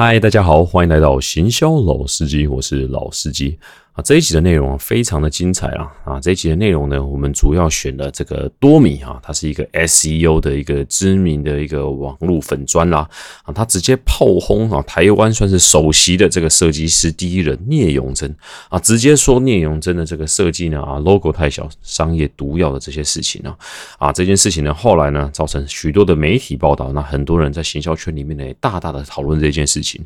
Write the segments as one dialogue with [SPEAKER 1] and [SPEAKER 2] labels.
[SPEAKER 1] 嗨，大家好，欢迎来到行销老司机，我是老司机。这一集的内容，非常的精彩啊！啊，这一集的内容呢，我们主要选了这个多米啊，它是一个 SEO 的一个知名的一个网络粉砖啦啊，他直接炮轰啊，台湾算是首席的这个设计师第一人聂永贞啊，直接说聂永贞的这个设计呢啊，logo 太小，商业毒药的这些事情呢啊，这件事情呢，后来呢，造成许多的媒体报道，那很多人在行销圈里面呢，大大的讨论这件事情，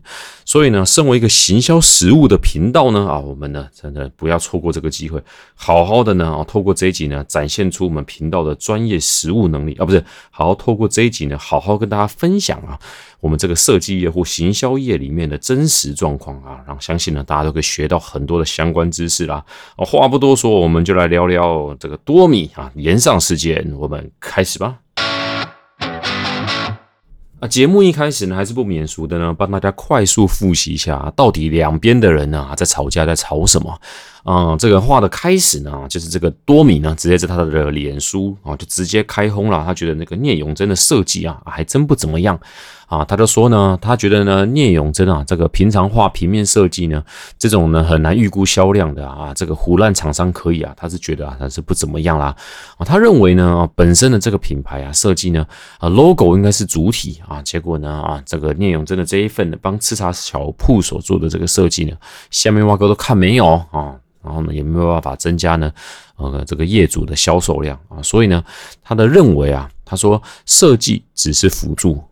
[SPEAKER 1] 所以呢，身为一个行销实务的频道呢啊，我们呢。真的不要错过这个机会，好好的呢啊，透过这一集呢，展现出我们频道的专业实务能力啊，不是，好好透过这一集呢，好好跟大家分享啊，我们这个设计业或行销业里面的真实状况啊，然后相信呢，大家都可以学到很多的相关知识啦。话不多说，我们就来聊聊这个多米啊，连上时间，我们开始吧。啊，节目一开始呢，还是不免俗的呢，帮大家快速复习一下，到底两边的人呢在吵架，在吵什么？啊，这个话的开始呢，就是这个多米呢，直接在他的脸书啊，就直接开轰了。他觉得那个聂永真的设计啊，还真不怎么样啊。他就说呢，他觉得呢，聂永真啊，这个平常画平面设计呢，这种呢很难预估销量的啊，这个胡乱厂商可以啊，他是觉得啊，他是不怎么样啦。啊，他认为呢，本身的这个品牌啊，设计呢，啊，logo 应该是主体啊，结果呢，啊，这个聂永真的这一份的帮吃茶小铺所做的这个设计呢，下面挖哥都看没有啊。然后呢，也没有办法增加呢，呃，这个业主的销售量啊，所以呢，他的认为啊，他说设计只是辅助，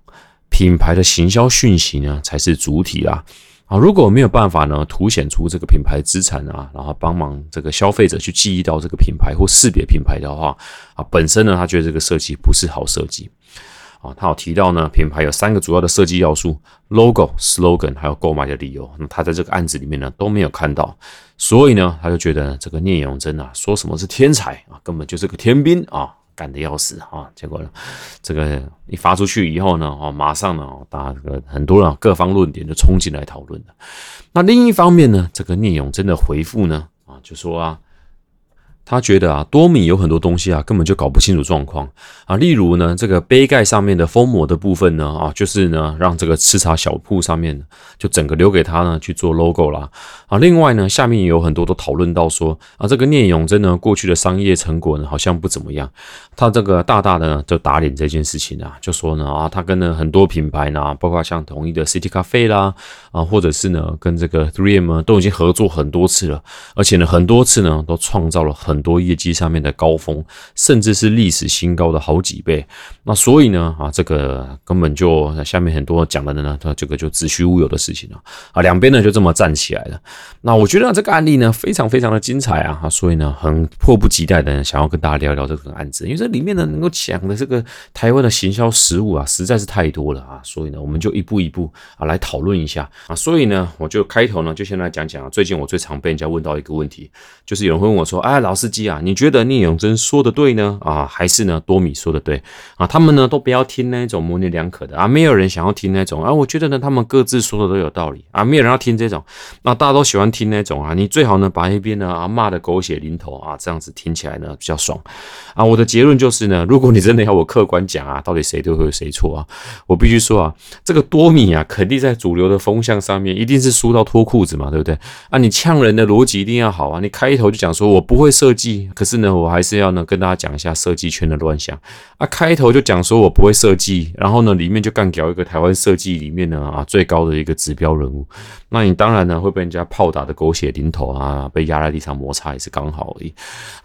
[SPEAKER 1] 品牌的行销讯息呢才是主体啊，啊，如果没有办法呢，凸显出这个品牌资产啊，然后帮忙这个消费者去记忆到这个品牌或识别品牌的话啊，本身呢，他觉得这个设计不是好设计。啊，他有提到呢，品牌有三个主要的设计要素：logo、slogan，还有购买的理由。那他在这个案子里面呢都没有看到，所以呢，他就觉得这个聂永真啊，说什么是天才啊，根本就是个天兵啊，干的要死啊。结果呢，这个一发出去以后呢，哦，马上呢，大家这个很多人各方论点就冲进来讨论了。那另一方面呢，这个聂永真的回复呢，啊，就说啊。他觉得啊，多米有很多东西啊，根本就搞不清楚状况啊。例如呢，这个杯盖上面的封膜的部分呢，啊，就是呢，让这个吃茶小铺上面就整个留给他呢去做 logo 啦。啊。另外呢，下面也有很多都讨论到说啊，这个聂永真呢过去的商业成果呢好像不怎么样。他这个大大的就打脸这件事情啊，就说呢啊，他跟了很多品牌呢，包括像统一的 City Cafe 啦啊，或者是呢跟这个 Three M 都已经合作很多次了，而且呢很多次呢都创造了很。多业绩上面的高峰，甚至是历史新高的好几倍。那所以呢，啊，这个根本就下面很多讲的呢，他这个就子虚乌有的事情了啊。两边呢就这么站起来了。那我觉得这个案例呢非常非常的精彩啊，所以呢很迫不及待的想要跟大家聊聊这个案子，因为这里面呢能够讲的这个台湾的行销实务啊实在是太多了啊。所以呢我们就一步一步啊来讨论一下啊。所以呢我就开头呢就先来讲讲啊，最近我最常被人家问到一个问题，就是有人会问我说，哎，老司。机啊，你觉得聂永真说的对呢？啊，还是呢多米说的对啊？他们呢都不要听那种模棱两可的啊，没有人想要听那种啊。我觉得呢，他们各自说的都有道理啊，没有人要听这种。那大家都喜欢听那种啊，你最好呢把一边呢啊骂的狗血淋头啊，这样子听起来呢比较爽啊。我的结论就是呢，如果你真的要我客观讲啊，到底谁对会谁错啊？我必须说啊，这个多米啊，肯定在主流的风向上面，一定是输到脱裤子嘛，对不对？啊，你呛人的逻辑一定要好啊，你开头就讲说我不会设计。可是呢，我还是要呢跟大家讲一下设计圈的乱象啊。开头就讲说我不会设计，然后呢里面就干掉一个台湾设计里面呢啊最高的一个指标人物，那你当然呢会被人家炮打的狗血淋头啊，被压在地上摩擦也是刚好而已。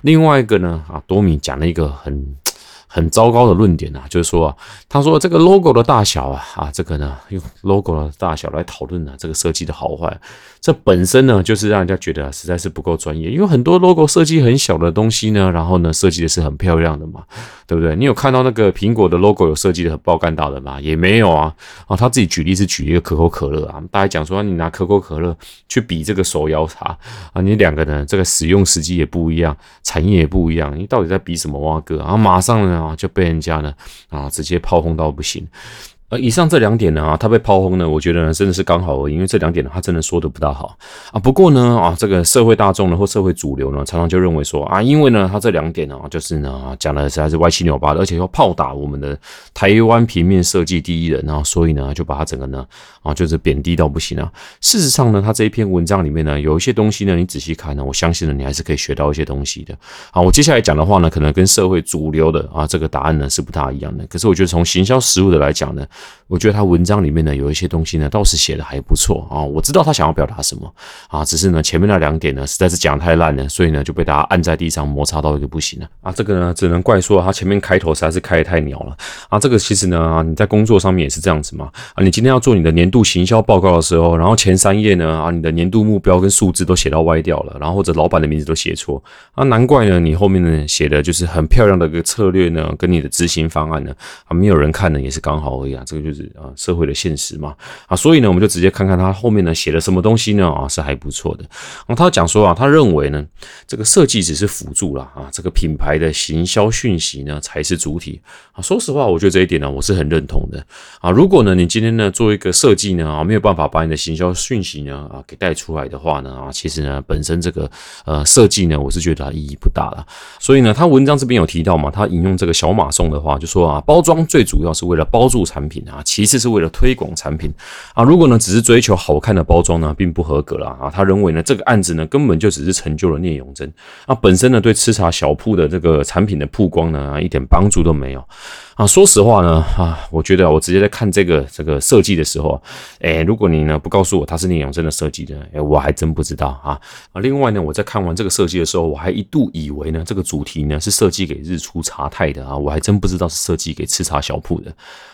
[SPEAKER 1] 另外一个呢啊多米讲了一个很。很糟糕的论点啊，就是说啊，他说这个 logo 的大小啊，啊，这个呢用 logo 的大小来讨论呢，这个设计的好坏，这本身呢就是让人家觉得实在是不够专业，因为很多 logo 设计很小的东西呢，然后呢设计的是很漂亮的嘛，对不对？你有看到那个苹果的 logo 有设计的很爆干大的吗？也没有啊，啊，他自己举例是举一个可口可乐啊，大家讲说你拿可口可乐去比这个手摇茶啊，你两个呢这个使用时机也不一样，产业也不一样，你到底在比什么哇哥？然后马上呢？就被人家呢啊直接炮轰到不行。而，以上这两点呢啊，他被炮轰呢，我觉得呢真的是刚好而已，因为这两点呢，他真的说的不大好啊。不过呢啊，这个社会大众呢或社会主流呢，常常就认为说啊，因为呢他这两点呢，就是呢讲的实在是歪七扭八的，而且要炮打我们的台湾平面设计第一人啊，所以呢就把他整个呢啊就是贬低到不行啊。事实上呢，他这一篇文章里面呢，有一些东西呢，你仔细看呢，我相信呢，你还是可以学到一些东西的啊。我接下来讲的话呢，可能跟社会主流的啊这个答案呢是不大一样的，可是我觉得从行销实务的来讲呢。我觉得他文章里面呢有一些东西呢倒是写的还不错啊，我知道他想要表达什么啊，只是呢前面那两点呢实在是讲太烂了，所以呢就被大家按在地上摩擦到一个不行了啊。这个呢只能怪说他前面开头实在是开的太鸟了啊。这个其实呢你在工作上面也是这样子嘛啊，你今天要做你的年度行销报告的时候，然后前三页呢啊你的年度目标跟数字都写到歪掉了，然后或者老板的名字都写错啊，难怪呢你后面呢写的就是很漂亮的一个策略呢跟你的执行方案呢啊没有人看呢也是刚好而已啊，这个就是。啊，社会的现实嘛啊，所以呢，我们就直接看看他后面呢写了什么东西呢啊，是还不错的。然后他讲说啊，他认为呢，这个设计只是辅助了啊，这个品牌的行销讯息呢才是主体啊。说实话，我觉得这一点呢，我是很认同的啊。如果呢，你今天呢做一个设计呢啊，没有办法把你的行销讯息呢啊给带出来的话呢啊，其实呢本身这个呃设计呢，我是觉得它意义不大了。所以呢，他文章这边有提到嘛，他引用这个小马送的话，就说啊，包装最主要是为了包住产品啊。其次是为了推广产品啊，如果呢只是追求好看的包装呢，并不合格了啊。他认为呢这个案子呢根本就只是成就了聂永真啊，本身呢对吃茶小铺的这个产品的曝光呢一点帮助都没有。啊，说实话呢，啊，我觉得我直接在看这个这个设计的时候，哎，如果你呢不告诉我他是聂永生的设计的，哎，我还真不知道啊。啊，另外呢，我在看完这个设计的时候，我还一度以为呢这个主题呢是设计给日出茶太的啊，我还真不知道是设计给吃茶小铺的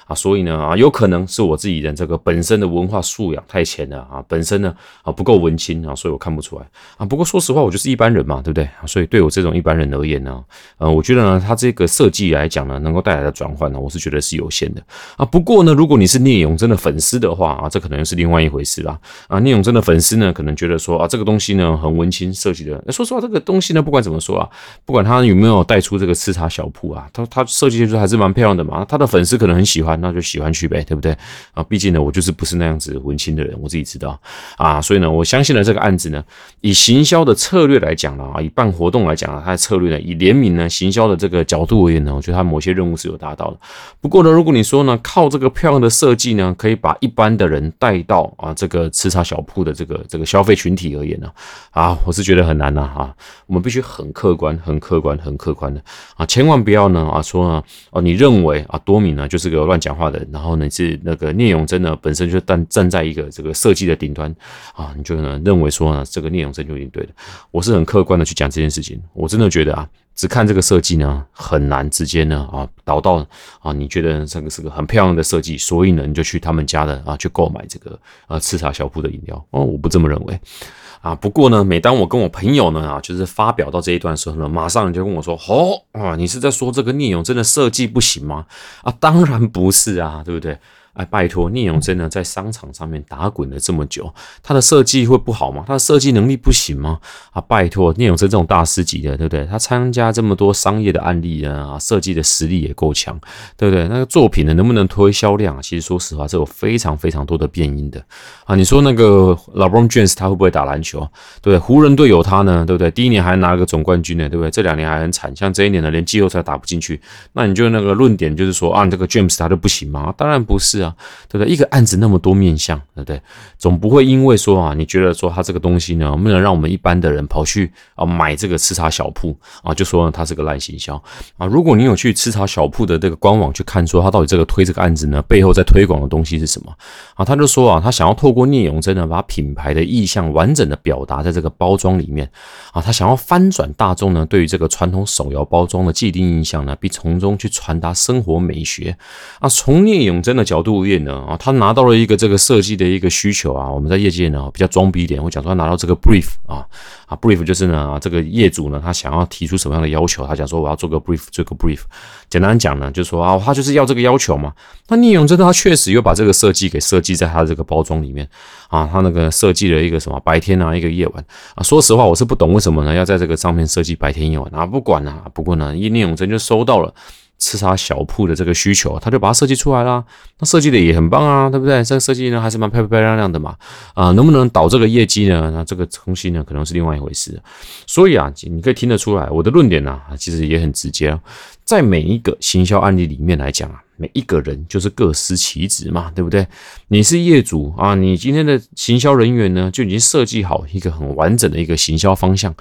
[SPEAKER 1] 啊。所以呢，啊，有可能是我自己的这个本身的文化素养太浅了啊，本身呢啊不够文青啊，所以我看不出来啊。不过说实话，我就是一般人嘛，对不对？所以对我这种一般人而言呢，呃，我觉得呢，他这个设计来讲呢，能够带来的转。换呢，我是觉得是有限的啊。不过呢，如果你是聂永真的粉丝的话啊，这可能是另外一回事啦啊。聂永真的粉丝呢，可能觉得说啊，这个东西呢很文青设计的。说实话，这个东西呢，不管怎么说啊，不管他有没有带出这个吃茶小铺啊，他他设计出还是蛮漂亮的嘛。他的粉丝可能很喜欢，那就喜欢去呗，对不对啊？毕竟呢，我就是不是那样子文青的人，我自己知道啊。所以呢，我相信了这个案子呢，以行销的策略来讲呢啊，以办活动来讲啊，他的策略呢，以联名呢行销的这个角度而言呢，我觉得他某些任务是有达到。到了，不过呢，如果你说呢，靠这个漂亮的设计呢，可以把一般的人带到啊这个吃茶小铺的这个这个消费群体而言呢，啊，我是觉得很难呐啊，我们必须很客观、很客观、很客观的啊，千万不要呢啊说呢哦，你认为啊多米呢就是个乱讲话的，然后呢是那个聂永真呢本身就站站在一个这个设计的顶端啊，你就呢认为说呢这个聂永真就已经对了，我是很客观的去讲这件事情，我真的觉得啊。只看这个设计呢，很难直接呢啊导到啊，你觉得这个是个很漂亮的设计，所以呢你就去他们家的啊去购买这个呃赤茶小铺的饮料哦，我不这么认为啊。不过呢，每当我跟我朋友呢啊就是发表到这一段时候呢，马上就跟我说，哦啊，你是在说这个聂勇真的设计不行吗？啊，当然不是啊，对不对？哎，拜托，聂永真呢，在商场上面打滚了这么久，他的设计会不好吗？他的设计能力不行吗？啊，拜托，聂永真这种大师级的，对不对？他参加这么多商业的案例呢，啊，设计的实力也够强，对不对？那个作品呢，能不能推销量啊？其实说实话，是有非常非常多的变因的啊。你说那个老 b r o n James 他会不会打篮球？对，湖人队有他呢，对不对？第一年还拿了个总冠军呢，对不对？这两年还很惨，像这一年呢，连季后赛打不进去，那你就那个论点就是说啊，这个 James 他就不行吗？当然不是。啊，对不对？一个案子那么多面向，对不对？总不会因为说啊，你觉得说他这个东西呢，不能让我们一般的人跑去啊买这个吃茶小铺啊，就说它是个烂行销啊。如果你有去吃茶小铺的这个官网去看，说他到底这个推这个案子呢，背后在推广的东西是什么啊？他就说啊，他想要透过聂永真呢，把品牌的意向完整的表达在这个包装里面啊，他想要翻转大众呢对于这个传统手摇包装的既定印象呢，并从中去传达生活美学啊。从聂永真的角度。物业呢啊，他拿到了一个这个设计的一个需求啊，我们在业界呢比较装逼一点，会讲说他拿到这个 brief 啊啊 brief 就是呢这个业主呢他想要提出什么样的要求，他讲说我要做个 brief 做个 brief，简单讲呢就说啊他就是要这个要求嘛。那聂永真他确实又把这个设计给设计在他这个包装里面啊，他那个设计了一个什么白天啊一个夜晚啊，说实话我是不懂为什么呢要在这个上面设计白天夜晚啊，不管啊，不过呢聂永真就收到了。吃茶小铺的这个需求，他就把它设计出来啦。那设计的也很棒啊，对不对？这个设计呢还是蛮漂漂亮亮的嘛。啊，能不能导这个业绩呢？那这个东西呢可能是另外一回事。所以啊，你可以听得出来，我的论点呢其实也很直接啊，在每一个行销案例里面来讲啊，每一个人就是各司其职嘛，对不对？你是业主啊，你今天的行销人员呢就已经设计好一个很完整的一个行销方向。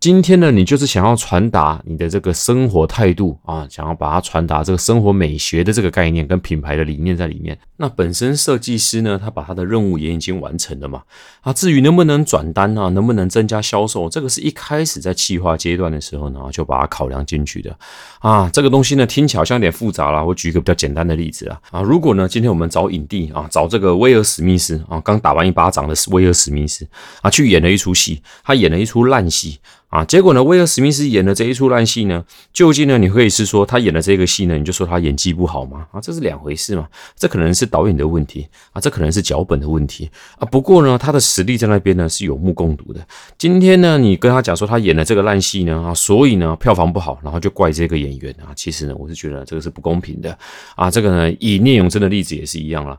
[SPEAKER 1] 今天呢，你就是想要传达你的这个生活态度啊，想要把它传达这个生活美学的这个概念跟品牌的理念在里面。那本身设计师呢，他把他的任务也已经完成了嘛。啊，至于能不能转单啊，能不能增加销售，这个是一开始在企划阶段的时候呢，就把它考量进去的。啊，这个东西呢，听起来好像有点复杂了。我举一个比较简单的例子啊，啊，如果呢，今天我们找影帝啊，找这个威尔史密斯啊，刚打完一巴掌的威尔史密斯啊，去演了一出戏，他演了一出烂戏。啊，结果呢，威尔史密斯演的这一出烂戏呢，究竟呢，你可以是说他演的这个戏呢，你就说他演技不好吗？啊，这是两回事嘛，这可能是导演的问题啊，这可能是脚本的问题啊。不过呢，他的实力在那边呢是有目共睹的。今天呢，你跟他讲说他演的这个烂戏呢，啊，所以呢票房不好，然后就怪这个演员啊，其实呢，我是觉得这个是不公平的啊。这个呢，以聂永真的例子也是一样了。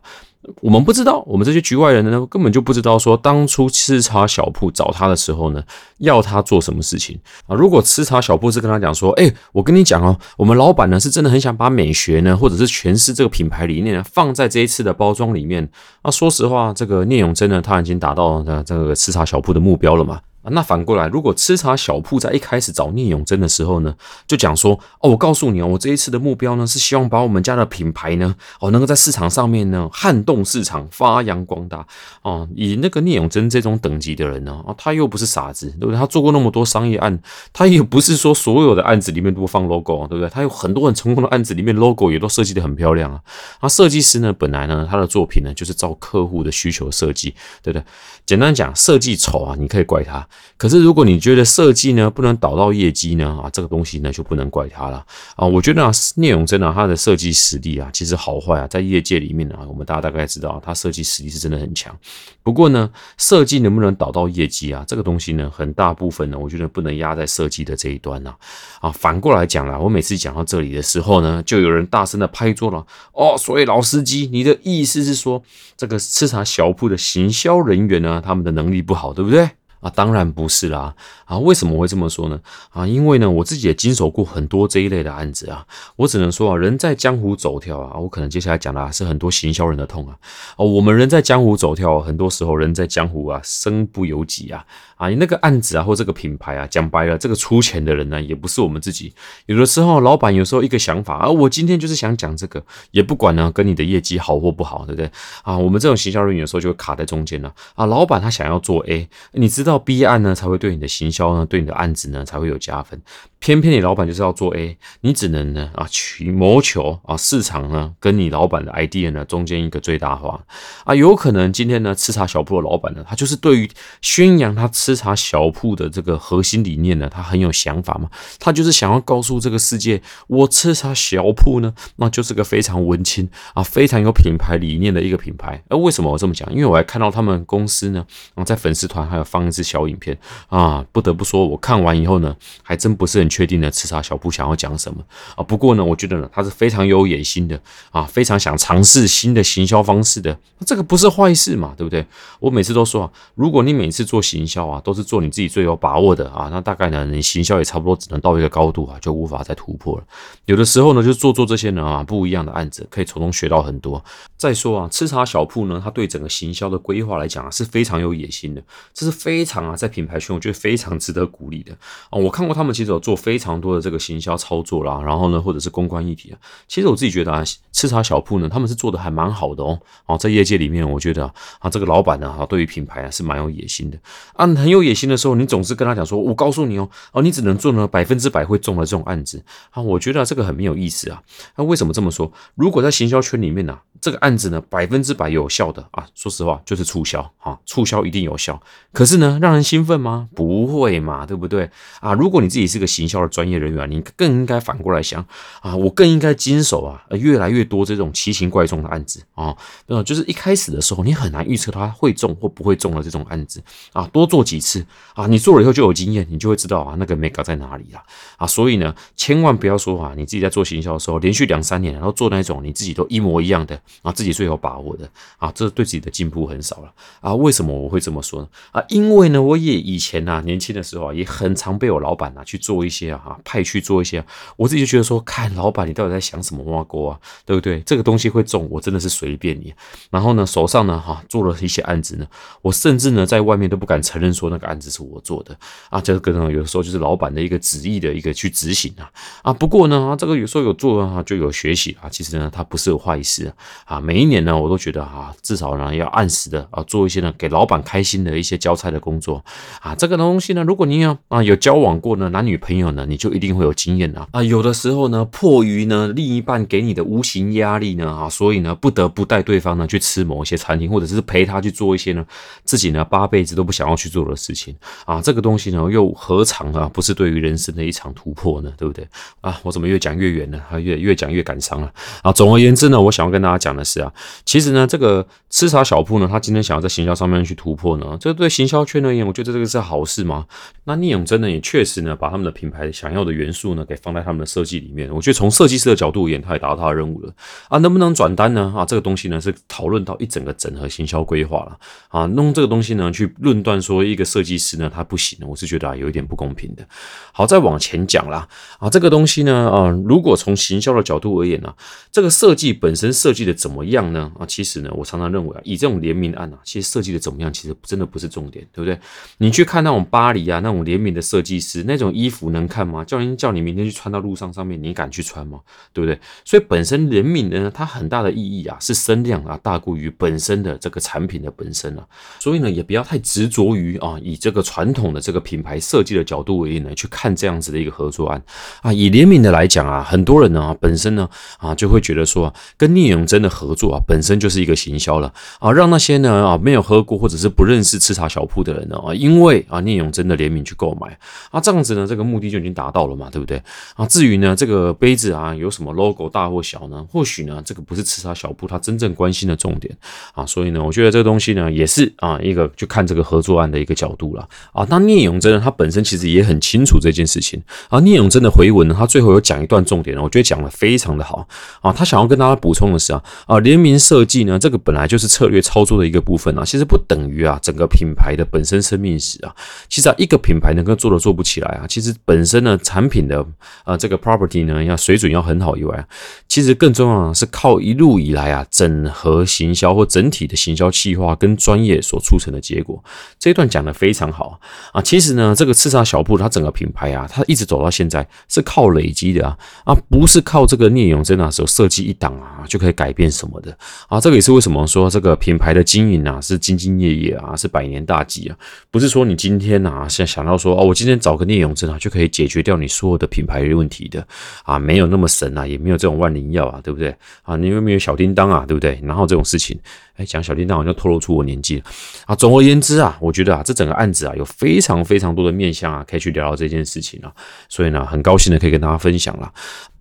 [SPEAKER 1] 我们不知道，我们这些局外人呢，根本就不知道说当初吃茶小铺找他的时候呢，要他做什么事情啊？如果吃茶小铺是跟他讲说，哎，我跟你讲哦，我们老板呢是真的很想把美学呢，或者是诠释这个品牌理念放在这一次的包装里面啊。说实话，这个聂永真呢，他已经达到了这个吃茶小铺的目标了嘛。那反过来，如果吃茶小铺在一开始找聂永贞的时候呢，就讲说哦，我告诉你哦，我这一次的目标呢是希望把我们家的品牌呢，哦，能够在市场上面呢撼动市场，发扬光大哦。以那个聂永贞这种等级的人呢，啊，他又不是傻子，对不对？他做过那么多商业案，他也不是说所有的案子里面都放 logo，对不对？他有很多很成功的案子里面 logo 也都设计的很漂亮啊。啊，设计师呢，本来呢，他的作品呢就是照客户的需求设计，对不对？简单讲，设计丑啊，你可以怪他。可是，如果你觉得设计呢不能导到业绩呢啊，这个东西呢就不能怪他了啊。我觉得啊，聂永真啊，他的设计实力啊，其实好坏啊，在业界里面啊，我们大家大概知道，他设计实力是真的很强。不过呢，设计能不能导到业绩啊，这个东西呢，很大部分呢，我觉得不能压在设计的这一端呐啊。反过来讲啦，我每次讲到这里的时候呢，就有人大声的拍桌了哦。所以老司机，你的意思是说，这个吃茶小铺的行销人员呢，他们的能力不好，对不对？啊，当然不是啦！啊，为什么会这么说呢？啊，因为呢，我自己也经手过很多这一类的案子啊。我只能说啊，人在江湖走跳啊，我可能接下来讲的啊是很多行销人的痛啊。哦，我们人在江湖走跳，很多时候人在江湖啊，身不由己啊。啊，你那个案子啊，或这个品牌啊，讲白了，这个出钱的人呢，也不是我们自己。有的时候，老板有时候一个想法啊，我今天就是想讲这个，也不管呢，跟你的业绩好或不好，对不对？啊，我们这种行销人有时候就会卡在中间了。啊，老板他想要做 A，你知道 B 案呢，才会对你的行销呢，对你的案子呢，才会有加分。偏偏你老板就是要做 A，你只能呢啊去谋求啊市场呢跟你老板的 idea 呢中间一个最大化啊，有可能今天呢吃茶小铺的老板呢，他就是对于宣扬他吃茶小铺的这个核心理念呢，他很有想法嘛，他就是想要告诉这个世界，我吃茶小铺呢，那就是个非常文青啊，非常有品牌理念的一个品牌。而为什么我这么讲？因为我还看到他们公司呢啊在粉丝团还有放一支小影片啊，不得不说，我看完以后呢，还真不是很。确定的吃茶小铺想要讲什么啊？不过呢，我觉得呢，他是非常有野心的啊，非常想尝试新的行销方式的。这个不是坏事嘛，对不对？我每次都说啊，如果你每次做行销啊，都是做你自己最有把握的啊，那大概呢，你行销也差不多只能到一个高度啊，就无法再突破了。有的时候呢，就做做这些人啊不一样的案子，可以从中学到很多。再说啊，吃茶小铺呢，他对整个行销的规划来讲啊，是非常有野心的，这是非常啊，在品牌圈我觉得非常值得鼓励的啊。我看过他们其实有做。非常多的这个行销操作啦，然后呢，或者是公关议题啊，其实我自己觉得啊，吃茶小铺呢，他们是做的还蛮好的哦。哦，在业界里面，我觉得啊，这个老板呢，啊，对于品牌啊是蛮有野心的啊。很有野心的时候，你总是跟他讲说，我告诉你哦，哦，你只能做呢百分之百会中的这种案子啊。我觉得这个很没有意思啊。那为什么这么说？如果在行销圈里面呢？这个案子呢，百分之百有效的啊，说实话就是促销啊，促销一定有效。可是呢，让人兴奋吗？不会嘛，对不对啊？如果你自己是个行销的专业人员，你更应该反过来想啊，我更应该经手啊，越来越多这种奇形怪状的案子啊，呃，就是一开始的时候你很难预测它会中或不会中的这种案子啊，多做几次啊，你做了以后就有经验，你就会知道啊，那个 mega 在哪里了啊。所以呢，千万不要说啊，你自己在做行销的时候，连续两三年然后做那种你自己都一模一样的。啊，自己最有把握的啊，这对自己的进步很少了啊。为什么我会这么说呢？啊，因为呢，我也以前呐，年轻的时候啊，也很常被我老板呐去做一些啊，派去做一些，我自己就觉得说，看老板你到底在想什么挖锅啊，对不对？这个东西会中，我真的是随便你。然后呢，手上呢哈做了一些案子呢，我甚至呢在外面都不敢承认说那个案子是我做的啊。这个呢有的时候就是老板的一个旨意的一个去执行啊啊。不过呢啊，这个有时候有做啊就有学习啊，其实呢它不是有坏事啊。啊，每一年呢，我都觉得啊，至少呢要按时的啊做一些呢给老板开心的一些交差的工作啊。这个东西呢，如果你有啊有交往过呢男女朋友呢，你就一定会有经验啊。啊，有的时候呢，迫于呢另一半给你的无形压力呢啊，所以呢不得不带对方呢去吃某一些餐厅，或者是陪他去做一些呢自己呢八辈子都不想要去做的事情啊。这个东西呢又何尝啊不是对于人生的一场突破呢？对不对啊？我怎么越讲越远呢？啊，越越讲越感伤了啊。总而言之呢，我想要跟大家讲讲。的是啊，其实呢，这个吃茶小铺呢，他今天想要在行销上面去突破呢，这对行销圈而言，我觉得这个是好事嘛？那聂永真呢，也确实呢，把他们的品牌想要的元素呢，给放在他们的设计里面。我觉得从设计师的角度而言，他也达到他的任务了啊。能不能转单呢？啊，这个东西呢，是讨论到一整个整合行销规划了啊。弄这个东西呢，去论断说一个设计师呢，他不行，我是觉得啊，有一点不公平的。好，再往前讲啦啊，这个东西呢，啊，如果从行销的角度而言呢，这个设计本身设计的。怎么样呢？啊，其实呢，我常常认为啊，以这种联名案啊，其实设计的怎么样，其实真的不是重点，对不对？你去看那种巴黎啊，那种联名的设计师，那种衣服能看吗？叫人叫你明天去穿到路上上面，你敢去穿吗？对不对？所以本身联名的呢，它很大的意义啊，是声量啊，大过于本身的这个产品的本身啊。所以呢，也不要太执着于啊，以这个传统的这个品牌设计的角度为例呢，去看这样子的一个合作案啊。以联名的来讲啊，很多人呢啊，本身呢啊，就会觉得说，跟聂永真的。合作啊，本身就是一个行销了啊，让那些呢啊没有喝过或者是不认识吃茶小铺的人呢啊，因为啊聂永真的联名去购买啊，这样子呢这个目的就已经达到了嘛，对不对啊？至于呢这个杯子啊有什么 logo 大或小呢？或许呢这个不是吃茶小铺他真正关心的重点啊，所以呢我觉得这个东西呢也是啊一个去看这个合作案的一个角度了啊。那聂永真呢他本身其实也很清楚这件事情啊。聂永真的回文呢，他最后有讲一段重点，我觉得讲的非常的好啊。他想要跟大家补充的是啊。啊，联名设计呢，这个本来就是策略操作的一个部分啊，其实不等于啊整个品牌的本身生命史啊。其实啊，一个品牌能够做的做不起来啊，其实本身呢产品的啊这个 property 呢要水准要很好以外，其实更重要的是靠一路以来啊整合行销或整体的行销计划跟专业所促成的结果。这一段讲的非常好啊。其实呢，这个刺杀小铺它整个品牌啊，它一直走到现在是靠累积的啊啊，不是靠这个聂永真啊时候设计一档啊就可以改变。什么的啊？这个也是为什么说这个品牌的经营啊是兢兢业业啊，是百年大计啊。不是说你今天啊想想到说哦，我今天找个聂永真啊就可以解决掉你所有的品牌问题的啊，没有那么神啊，也没有这种万灵药啊，对不对啊？你有没有小叮当啊，对不对？然后这种事情，哎，讲小叮当好像透露出我年纪啊。总而言之啊，我觉得啊，这整个案子啊有非常非常多的面向啊，可以去聊聊这件事情啊。所以呢，很高兴的可以跟大家分享了。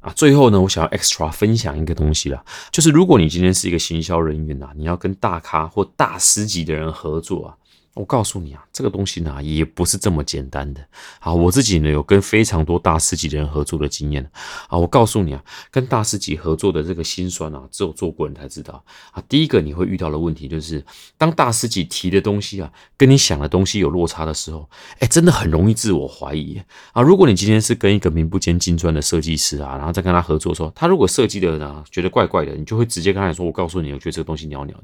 [SPEAKER 1] 啊，最后呢，我想要 extra 分享一个东西啦，就是如果你今天是一个行销人员呐，你要跟大咖或大师级的人合作啊。我告诉你啊，这个东西呢也不是这么简单的。好，我自己呢有跟非常多大师级的人合作的经验啊。我告诉你啊，跟大师级合作的这个心酸啊，只有做过人才知道啊。第一个你会遇到的问题就是，当大师级提的东西啊，跟你想的东西有落差的时候，哎，真的很容易自我怀疑啊。如果你今天是跟一个名不见经传的设计师啊，然后再跟他合作说，他如果设计的呢觉得怪怪的，你就会直接跟他说，我告诉你，我觉得这个东西鸟鸟的。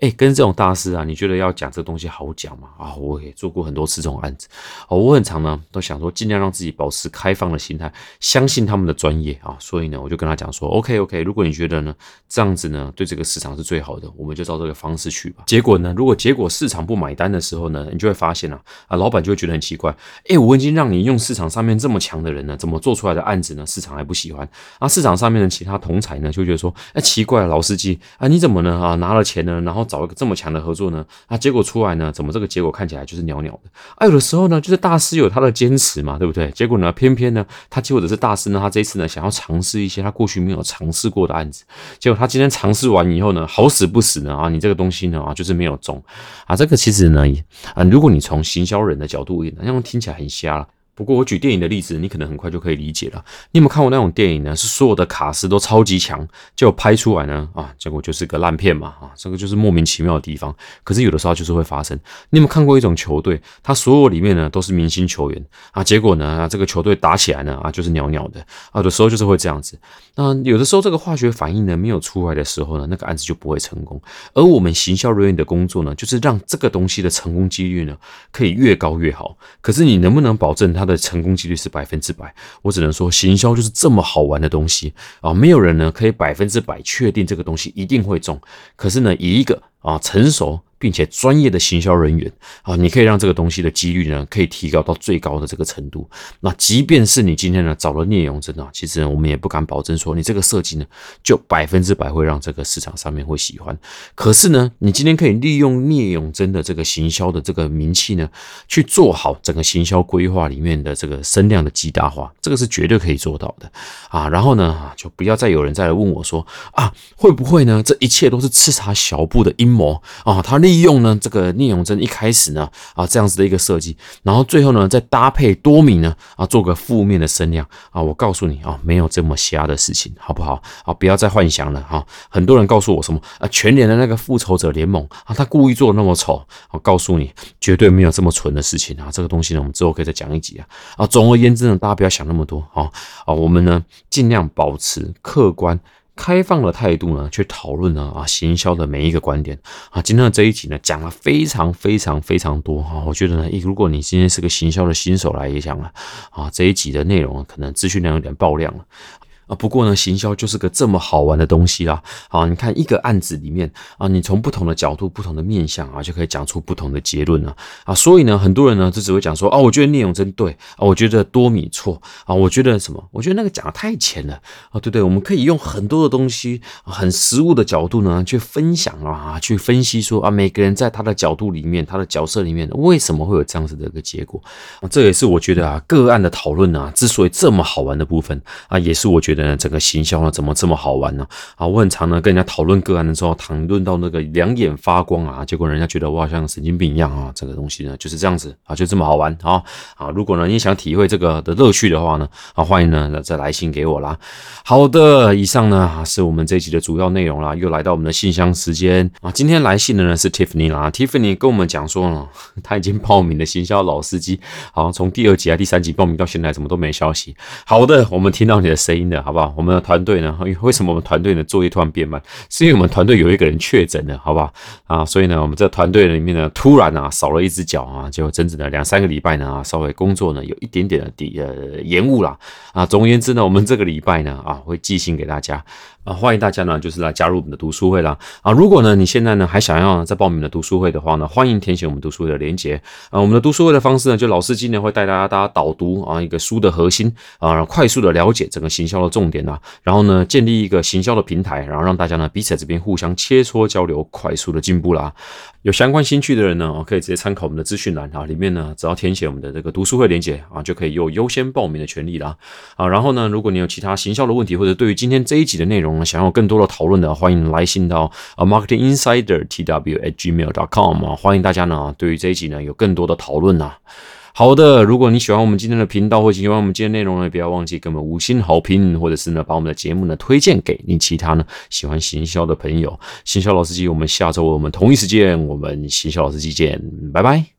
[SPEAKER 1] 哎，跟这种大师啊，你觉得要讲这个东西好讲？讲嘛，啊，我也做过很多次这种案子，哦，我很常呢都想说尽量让自己保持开放的心态，相信他们的专业啊，所以呢，我就跟他讲说，OK OK，如果你觉得呢这样子呢对这个市场是最好的，我们就照这个方式去吧。结果呢，如果结果市场不买单的时候呢，你就会发现啊，啊，老板就会觉得很奇怪，哎，我已经让你用市场上面这么强的人呢，怎么做出来的案子呢，市场还不喜欢？啊，市场上面的其他同才呢，就觉得说，哎，奇怪，老司机啊，你怎么呢啊拿了钱呢，然后找一个这么强的合作呢？啊，结果出来呢，怎么这个结果看起来就是袅袅的？啊，有的时候呢，就是大师有他的坚持嘛，对不对？结果呢，偏偏呢，他或者是大师呢，他这一次呢，想要尝试一些他过去没有尝试过的案子，结果他今天尝试完以后呢，好死不死呢啊，你这个东西呢啊，就是没有中啊。这个其实呢，啊，如果你从行销人的角度，那样听起来很瞎了。不过我举电影的例子，你可能很快就可以理解了。你有没有看过那种电影呢？是所有的卡司都超级强，就拍出来呢啊，结果就是个烂片嘛啊，这个就是莫名其妙的地方。可是有的时候就是会发生。你有没有看过一种球队，他所有里面呢都是明星球员啊，结果呢这个球队打起来呢啊就是袅袅的啊，有的时候就是会这样子。那有的时候这个化学反应呢没有出来的时候呢，那个案子就不会成功。而我们行销人员的工作呢，就是让这个东西的成功几率呢可以越高越好。可是你能不能保证它？的成功几率是百分之百，我只能说行销就是这么好玩的东西啊！没有人呢可以百分之百确定这个东西一定会中，可是呢，以一个啊成熟。并且专业的行销人员啊，你可以让这个东西的几率呢，可以提高到最高的这个程度。那即便是你今天呢找了聂永真啊，其实我们也不敢保证说你这个设计呢就百分之百会让这个市场上面会喜欢。可是呢，你今天可以利用聂永真的这个行销的这个名气呢，去做好整个行销规划里面的这个声量的极大化，这个是绝对可以做到的啊。然后呢，就不要再有人再来问我说啊，会不会呢？这一切都是刺查小布的阴谋啊？他。利用呢这个聂永贞一开始呢啊这样子的一个设计，然后最后呢再搭配多米呢啊做个负面的声量啊，我告诉你啊没有这么瞎的事情，好不好啊？不要再幻想了哈！很多人告诉我什么啊全年的那个复仇者联盟啊，他故意做的那么丑，我告诉你绝对没有这么蠢的事情啊！这个东西呢我们之后可以再讲一集啊啊！总而言之呢，大家不要想那么多啊啊！我们呢尽量保持客观。开放的态度呢，去讨论呢啊行销的每一个观点啊。今天的这一集呢，讲了非常非常非常多哈。我觉得呢，如果你今天是个行销的新手来讲啊，啊这一集的内容可能资讯量有点爆量了。啊，不过呢，行销就是个这么好玩的东西啦。好，你看一个案子里面啊，你从不同的角度、不同的面向啊，就可以讲出不同的结论了啊。所以呢，很多人呢就只会讲说啊，我觉得聂永真对啊，我觉得多米错啊，我觉得什么？我觉得那个讲的太浅了啊，对对？我们可以用很多的东西，很实物的角度呢去分享啊，去分析说啊，每个人在他的角度里面、他的角色里面，为什么会有这样子的一个结果？这也是我觉得啊，个案的讨论啊，之所以这么好玩的部分啊，也是我觉得。整个行销呢，怎么这么好玩呢？啊，我很常呢跟人家讨论个案的时候，谈论到那个两眼发光啊，结果人家觉得我好像神经病一样啊。这个东西呢就是这样子啊，就这么好玩啊啊！如果呢你想体会这个的乐趣的话呢，啊，欢迎呢再来信给我啦。好的，以上呢是我们这一集的主要内容啦，又来到我们的信箱时间啊。今天来信的呢是 Tiffany 啦，Tiffany 跟我们讲说呢，他已经报名的行销老司机，好，从第二集啊第三集报名到现在，怎么都没消息。好的，我们听到你的声音了，好不好？我们的团队呢？为什么我们团队的作业突然变慢？是因为我们团队有一个人确诊了，好不好？啊，所以呢，我们这团队里面呢，突然啊少了一只脚啊，就整整的两三个礼拜呢啊，稍微工作呢有一点点的底呃延误啦。啊。总而言之呢，我们这个礼拜呢啊会寄信给大家。啊，欢迎大家呢，就是来加入我们的读书会啦。啊，如果呢你现在呢还想要再报名的读书会的话呢，欢迎填写我们读书会的链接。啊，我们的读书会的方式呢，就老师今年会带大家大家导读啊一个书的核心啊，快速的了解整个行销的重点啊，然后呢建立一个行销的平台，然后让大家呢彼此这边互相切磋交流，快速的进步啦。有相关兴趣的人呢，可以直接参考我们的资讯栏啊，里面呢只要填写我们的这个读书会链接啊，就可以有优先报名的权利啦。啊，然后呢，如果你有其他行销的问题，或者对于今天这一集的内容呢，想要更多的讨论的，欢迎来信到啊 marketing insider tw at gmail dot com 啊，欢迎大家呢，对于这一集呢有更多的讨论呐。好的，如果你喜欢我们今天的频道，或喜欢我们今天内容呢，不要忘记给我们五星好评，或者是呢把我们的节目呢推荐给你其他呢喜欢行销的朋友。行销老司机，我们下周我们同一时间，我们行销老司机见，拜拜。